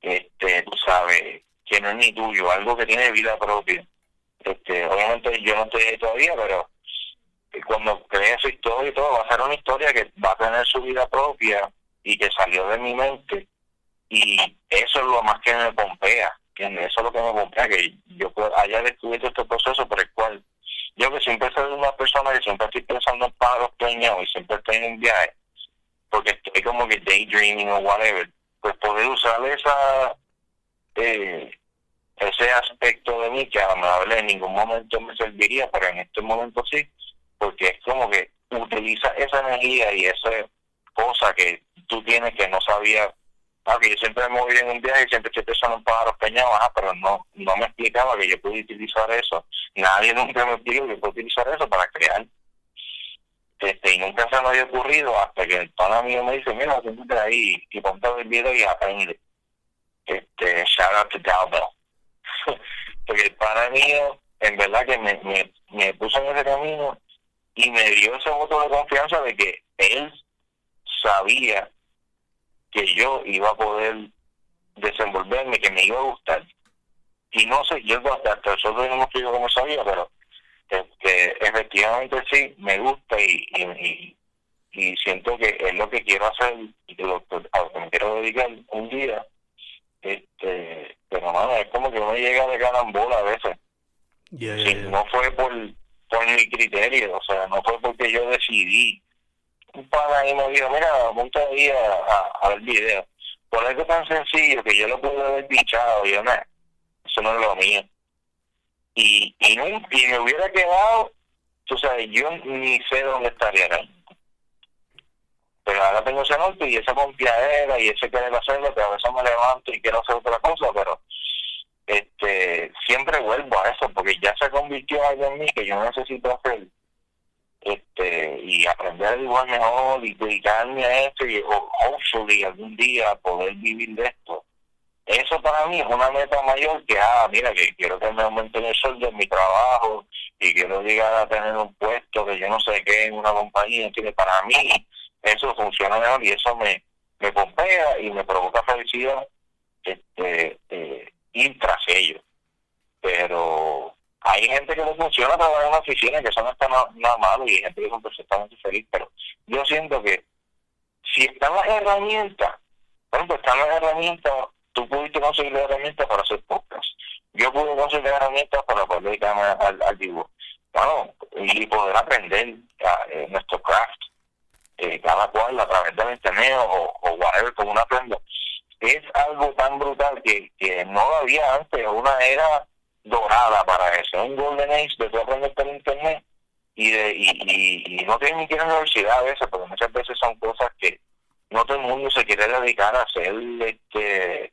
este, tú sabes, que no es ni tuyo, algo que tiene vida propia. Este, obviamente yo no estoy ahí todavía, pero su historia y todo, va a ser una historia que va a tener su vida propia y que salió de mi mente. Y eso es lo más que me pompea, que eso es lo que me pompea, que yo haya descubierto este proceso por el cual yo que siempre soy una persona que siempre estoy pensando en pájaros peñados y siempre estoy en un viaje, porque estoy como que daydreaming o whatever, pues poder usar esa eh, ese aspecto de mí que a lo mejor en ningún momento me serviría, pero en este momento sí, porque es como que utiliza esa energía y esa cosa que tú tienes que no sabía que yo siempre me moví en un viaje y siempre estoy pensando en pájaros peñados, pero no, no me explicaba que yo podía utilizar eso. Nadie [laughs] nunca me explicó que yo puedo utilizar eso para crear. Este, y nunca se me había ocurrido hasta que el pana mío me dice, mira, siéntate ahí y ponte el video y aprende este, shout out to Dalbell. [laughs] Porque el pana mío, en verdad que me, me, me puso en ese camino y me dio ese voto de confianza de que él sabía que yo iba a poder desenvolverme, que me iba a gustar. Y no sé, yo hasta, nosotros no hemos pedido como sabía, pero este, efectivamente sí, me gusta y, y, y, siento que es lo que quiero hacer y que lo, a lo que me quiero dedicar un día. Este pero mano es como que uno llega de carambola a veces. Si no fue por por mi criterio o sea no fue porque yo decidí. Un pana ahí me dijo mira monta ahí a, a, ver video. Por algo tan sencillo que yo lo pude haber dichado yo no eso no es lo mío. Y y, no, y me hubiera quedado tú sabes yo ni sé dónde estaría ahora pero ahora tengo ese norte y esa confiadera y ese querer hacerlo, que a veces me levanto y quiero hacer otra cosa, pero este siempre vuelvo a eso porque ya se convirtió algo en mí que yo necesito hacer este y aprender a mejor y dedicarme a esto y hopefully algún día poder vivir de esto. Eso para mí es una meta mayor que ah mira que quiero que me aumenten el sueldo en mi trabajo y quiero llegar a tener un puesto que yo no sé qué en una compañía que para mí eso funciona mejor y eso me, me pompea y me provoca felicidad este, eh, ir tras ello. Pero hay gente que no funciona trabajar en una oficina, que eso no está nada, malo y hay gente que son perfectamente feliz, pero yo siento que si están las herramientas, por ejemplo, están las herramientas, tú pudiste conseguir herramientas para hacer podcast. Yo pude conseguir herramientas para poder dedicarme al, al dibujo. Bueno, y poder aprender eh, nuestro craft, eh, cada cual a través del internet o, o whatever, como una aprenda. Es algo tan brutal que, que no había antes, una era dorada para eso, un golden age de tú aprender por internet y, de, y, y, no tienes ni que la universidad a veces, porque muchas veces son cosas que no todo el mundo se quiere dedicar a hacer, este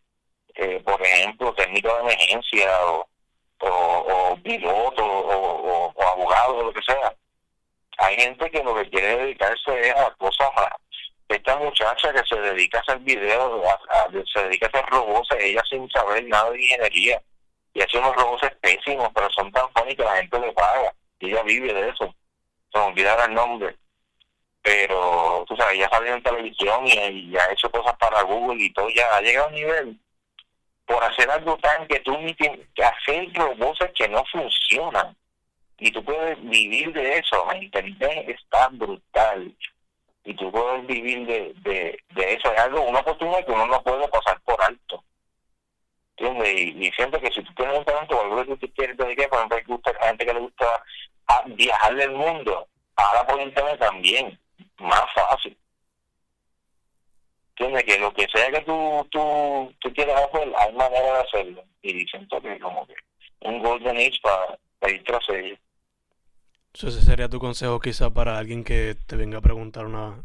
eh, por ejemplo, técnico de emergencia o, o, piloto o, o, abogado o lo que sea. Hay gente que lo que quiere dedicarse es a cosas esta muchacha que se dedica a hacer videos, se dedica a hacer robots, ella sin saber nada de ingeniería y hace unos robots pésimos, pero son tan funny que la gente le paga y ella vive de eso. Se me olvidara el nombre. Pero, tú sabes, ya salió en televisión y, ha hecho cosas para Google y todo, ya ha llegado a un nivel por hacer algo tan que tú ni tienes que hacer robots que no funcionan. Y tú puedes vivir de eso. La internet está brutal. Y tú puedes vivir de, de, de eso. Es algo, una oportunidad que uno no puede pasar por alto. Y, siento que si tú tienes un talento o algo que tú quieres dedicar, por ejemplo, hay gusta, gente que le gusta viajar del mundo, ahora por internet también, más fácil. ¿Entiendes? Que lo que sea que tú, tú, tú quieras hacer, hay manera de hacerlo. Y siento que como que un golden age para, para ir tras ello. ese sería tu consejo quizá para alguien que te venga a preguntar una...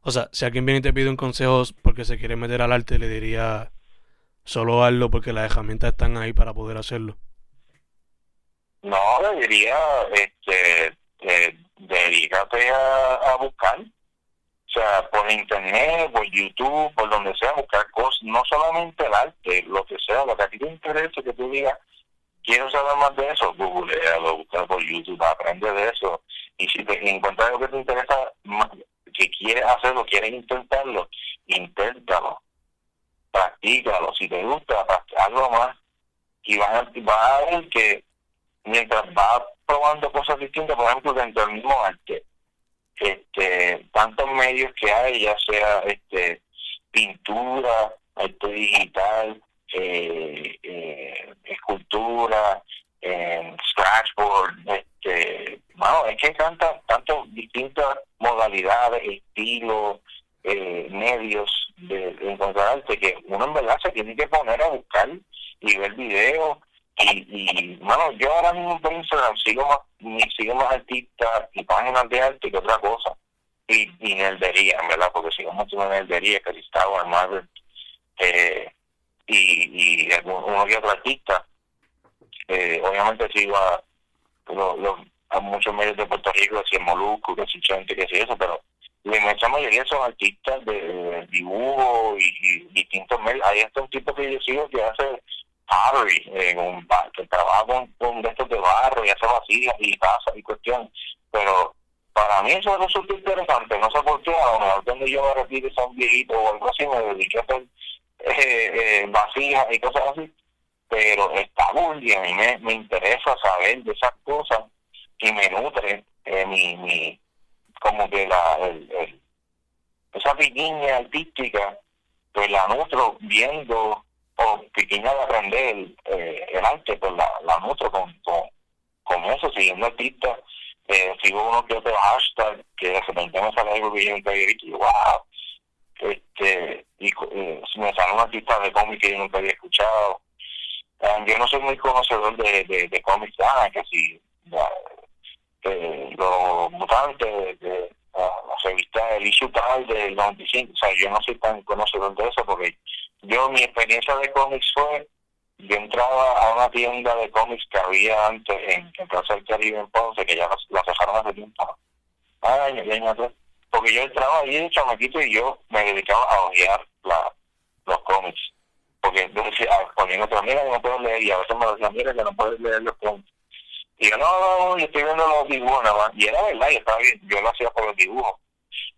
O sea, si alguien viene y te pide un consejo porque se quiere meter al arte, le diría Solo hazlo porque las herramientas están ahí para poder hacerlo. No, debería, este, eh, dedícate a, buscar. O sea, por internet, por YouTube, por donde sea, buscar cosas, no solamente el arte, lo que sea, lo que a ti te interese, que tú digas, quiero saber más de eso, googlealo, buscar por YouTube, aprende de eso. Y si te encuentras algo que te interesa, que quieres hacerlo, quieres intentarlo, inténtalo practícalo, si te gusta, algo más. Y vas a, va a ver que mientras vas probando cosas distintas, por ejemplo, dentro del mismo arte, este, tantos medios que hay, ya sea este pintura, arte digital, escultura, eh, scratchboard, este, bueno, es que hay tantas, tantas distintas modalidades, estilos, eh, medios de, encontrar arte que uno en verdad se tiene que poner a buscar y ver videos. Y, y bueno, yo ahora mismo en Instagram sigo más, sigo más artistas y páginas de arte que otra cosa. Y, y nerdería, en verdad, porque sigo mucho en nerdería, que Star Marvel eh, y, y uno que otro artista eh, obviamente sigo a, a muchos medios de Puerto Rico, así en Moluco, que si Chente, que si eso, pero la inmensa mayoría son artistas de, dibujo y, distintos medios. Hay un tipo que yo sigo que hace pottery, eh, que trabaja con, con estos de barro y hace vacías y pasas y cuestiones. Pero para mí eso resulta interesante. No sé por qué, a lo mejor cuando yo me repito son viejitos o algo así, me dediqué a hacer eh, eh, vasijas y cosas así. Pero está muy y a mí me, me interesa saber de esas cosas y me nutre eh, mi, mi como que la el, esa pequeña artística pues la nutro viendo o pequeña de aprender eh, el arte pues la, la nutro con, con, eso siguiendo artistas eh, sigo uno que otro hashtag que de repente me sale algo que yo nunca había visto y wow este eh, me sale un artista de cómic que yo nunca había escuchado um, yo no soy muy conocedor de, de, de cómics ah, que si los mutantes, de, la, revista El Issue Tal del 95. O sea, yo no soy tan conocedor de eso porque yo, mi experiencia de cómics fue, yo entraba a una tienda de cómics que había antes en, en Plaza del Caribe en Ponce, que ya la, dejaron hace tiempo. Años, años Porque yo entraba allí de chamaquito y yo me dedicaba a odiar la, los cómics. Porque yo decía, poniendo otra, mira, no puedo leer, y a veces me decía, mira, que no puedes leer los cómics. Y yo, no, no, yo estoy viendo los dibujos nada más. Y era verdad, y estaba bien, yo lo hacía por los dibujos.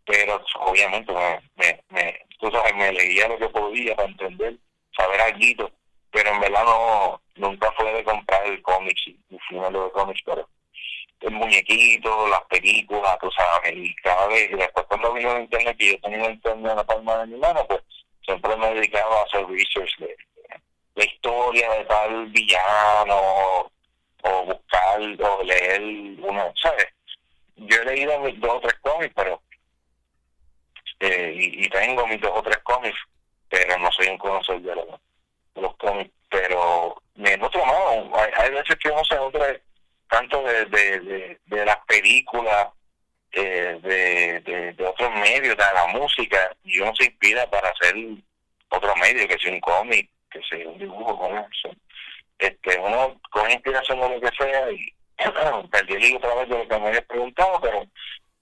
Pero obviamente me, me, me, tú sabes, me leía lo que podía para entender, saber algo pero en verdad no, nunca fue de comprar el cómic, y lo de cómics, pero el muñequito, las películas, tú sabes, y cada vez, y después cuando vino el internet, que yo tenía internet en la palma de mi mano, pues siempre me dedicaba a hacer research de, la historia de tal villano, o buscar, o leer uno, ¿sabes? Yo he leído dos o tres cómics, pero, eh, y, tengo mis dos o tres cómics, pero no soy un conocedor de los, cómics, pero me otro modo, hay, hay veces que uno se nutre tanto de, de, de, las películas, eh, de, de, otros medios, de la música, y uno se inspira para hacer otro medio, que sea un cómic, que sea un dibujo con eso. Este, uno con inspiración de lo que sea y [clears throat] perdí el hilo otra vez de lo que me habías preguntado, pero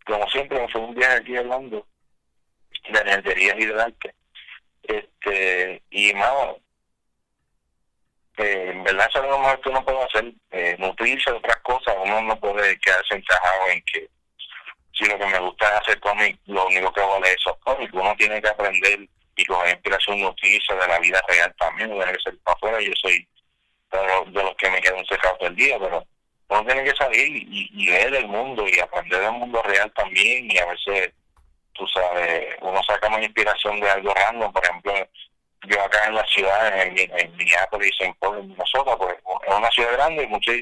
como siempre fue un viaje aquí hablando de energías y de arte. Este, y más, en verdad eso es lo mejor que uno puede hacer, eh, nutrirse de otras cosas, uno no puede quedarse encajado en que si lo que me gusta es hacer cómic, lo único que vale es esos cómics, uno tiene que aprender y coger inspiración nutrirse de la vida real también, no tiene que ser para afuera, yo soy de los, que me quedo encerrado todo el día, pero uno tiene que salir y, y ver el mundo y aprender del mundo real también y a veces, tú sabes, uno saca más inspiración de algo random, por ejemplo, yo acá en la ciudad, en, en Minneapolis, en Pueblo, en Minnesota, pues es una ciudad grande y muchos,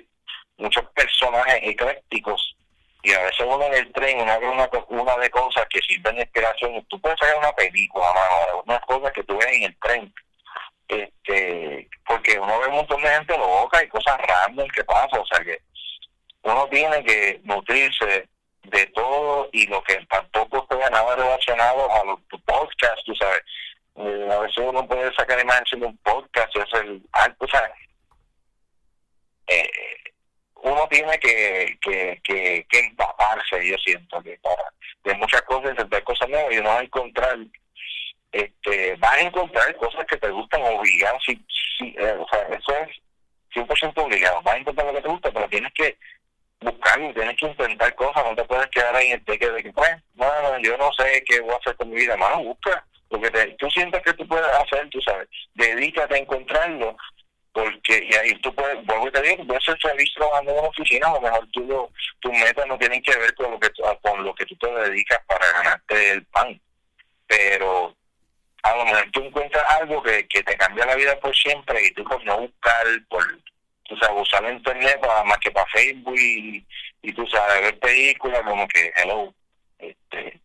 muchos personajes eclécticos. Y a veces uno en el tren, una, una, una de cosas que sirven de inspiración, tú puedes sacar una película, mano, unas cosas que tú ves en el tren. este Porque uno ve un montón de gente loca y cosas random que pasan, o sea que uno tiene que nutrirse de todo y lo que tampoco esté nada relacionado a los podcasts, tú sabes eh, a veces uno puede sacar imagen de un podcast, el alto, o sea, eh, uno tiene que, que, que, empaparse, yo siento, que para de muchas cosas, de cosas nuevas, y uno va a encontrar, este, vas a encontrar cosas que te gustan obligadas, si, si, eh, o sea, eso es 100% obligado, vas a encontrar lo que te gusta, pero tienes que buscarlo, tienes que intentar cosas, no te puedes quedar ahí en el de que, pues, bueno, yo no sé qué voy a hacer con mi vida, mano, busca, porque tú sientes que tú puedes hacer, tú sabes, dedícate a encontrarlo, porque y ahí tú puedes, vuelvo y te digo, puedes ser feliz trabajando en una oficina, a lo mejor tú tus metas no tienen que ver con lo que, con lo que tú te dedicas para ganarte el pan, pero a lo mejor tú encuentras algo que, que te cambia la vida por siempre y tú por no buscar, por tú sabes, usar el internet para, más que para Facebook y, y tú sabes, ver películas como que, hello, este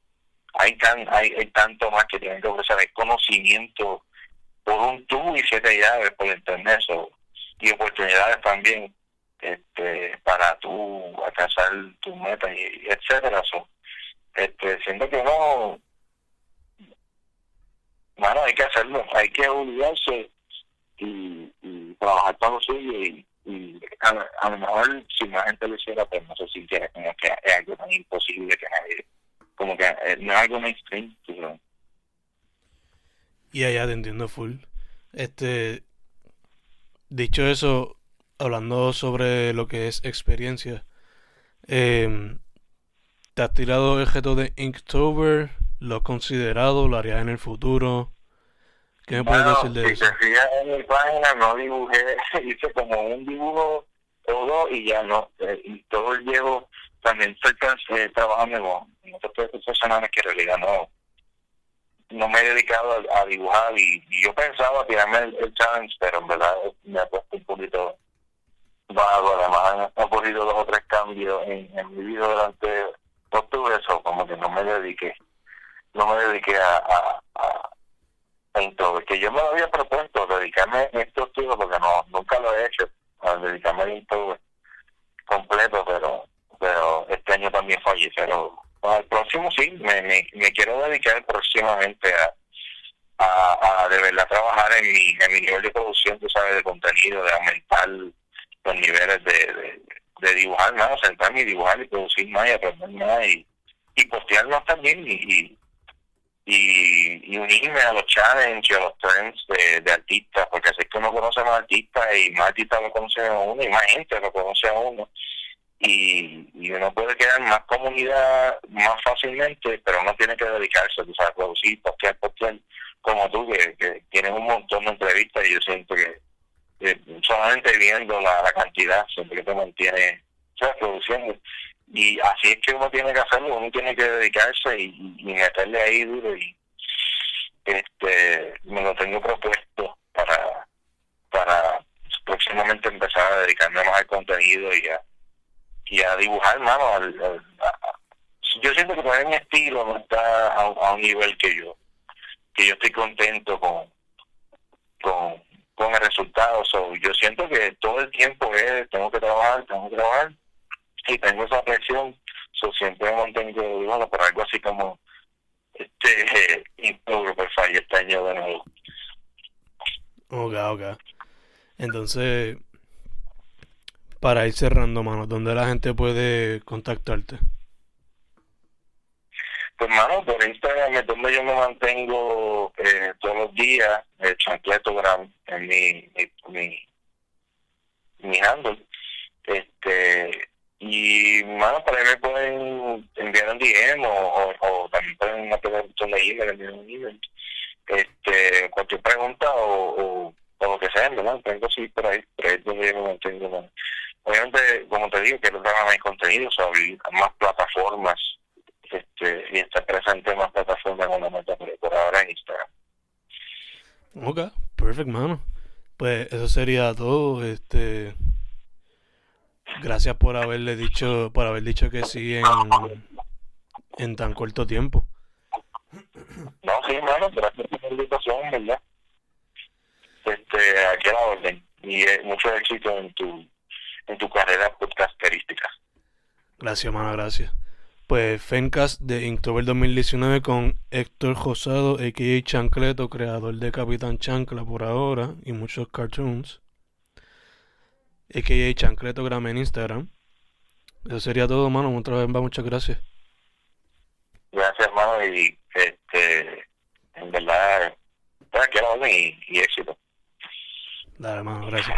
hay, tan, hay, hay tanto más que tienen que ofrecer, hay conocimiento por un tubo y siete llaves por internet y oportunidades también este para tú alcanzar tus metas y etcétera este siento que no bueno hay que hacerlo hay que obligarse y, trabajar para lo suyo y, a, lo mejor si más gente lo hiciera pues no se sintiera como que es algo imposible que nadie como que eh, no es algo mainstream. Y allá te entiendo full. Este, dicho eso, hablando sobre lo que es experiencia, eh, ¿te has tirado el reto de Inktober? ¿Lo has considerado? ¿Lo harías en el futuro? ¿Qué me puedes decir de eso? Si te fijas en mi página, no dibujé, [laughs] hice como un dibujo todo y ya no. Eh, y todo llevo también estoy eh, trabajando en que en realidad no no me he dedicado a, dibujar y, yo pensaba tirarme el, challenge, pero en verdad me ha puesto un poquito vago. Además, han ocurrido dos o tres cambios en, mi vida durante octubre, eso como que no me dediqué, no me dediqué a, a, a, todo. Que yo me lo había propuesto dedicarme en este octubre porque no nunca lo he hecho, a dedicarme a todo completo, pero pero este año también fallé, pero al próximo sí, me, me, quiero dedicar próximamente a, a, de verdad trabajar en mi, en mi nivel de producción, tú sabes, de contenido, de aumentar los niveles de, de, dibujar más, sentarme y dibujar y producir más y aprender más y, y postearnos también y, y, y, unirme a los challenges, a los trends de, de artistas, porque así es que uno conoce más artistas y más artistas lo conocen a uno y más gente lo conoce a uno y, y uno puede crear más comunidad más fácilmente, pero no tiene que dedicarse a producir, postear, postear, como tú, que, que tienes un montón de entrevistas y yo siento que eh, solamente viendo la, cantidad, siempre que te mantiene produciendo. Y así es que uno tiene que hacerlo, uno tiene que dedicarse y, y meterle ahí duro y este me lo tengo propuesto para para próximamente empezar a dedicarme más al contenido y a, y a dibujar, mano. yo siento que todavía mi estilo no está a, un nivel que yo que yo estoy contento con con, con el resultado. yo siento que todo el tiempo es, tengo que trabajar, tengo que trabajar y tengo esa presión. So, siempre me mantengo, bueno, por algo así como este impuro por este año de nuevo. Ok, ok. Entonces, para ir cerrando, mano, ¿dónde la gente puede contactarte? Pues, mano, por Instagram es donde yo me mantengo eh, todos los días, el chancletogram en mi, mi, mi, handle. Este, y, mano, para ahí me pueden enviar un DM o, también pueden mantener un email, enviar un email. Este, cualquier pregunta o o lo que sea, ¿verdad? Tengo sí por ahí, ahí donde yo me mantengo. Obviamente, como te digo, quiero trabajar más contenidos, abrir más plataformas este, y estar presente en más plataformas con la meta por ahora en Instagram. Ok, perfect, mano. Pues eso sería todo. Este, gracias por haberle dicho, por haber dicho que sí en, en tan corto tiempo. No, sí, mano, gracias por la invitación, ¿verdad? Este, aquí a la orden y eh, mucho éxito en tu, en tu carrera podcasterística. Gracias, mano, gracias. Pues Fencast de Inktober 2019 con Héctor Josado, a.k.a. Chancleto, creador de Capitán Chancla por ahora y muchos cartoons. A.k.a. Chancleto Gram en Instagram. Eso sería todo, mano. Otra vez, muchas gracias. Gracias, hermano, y este, en verdad, que y, y éxito. Dale, hermano, gracias.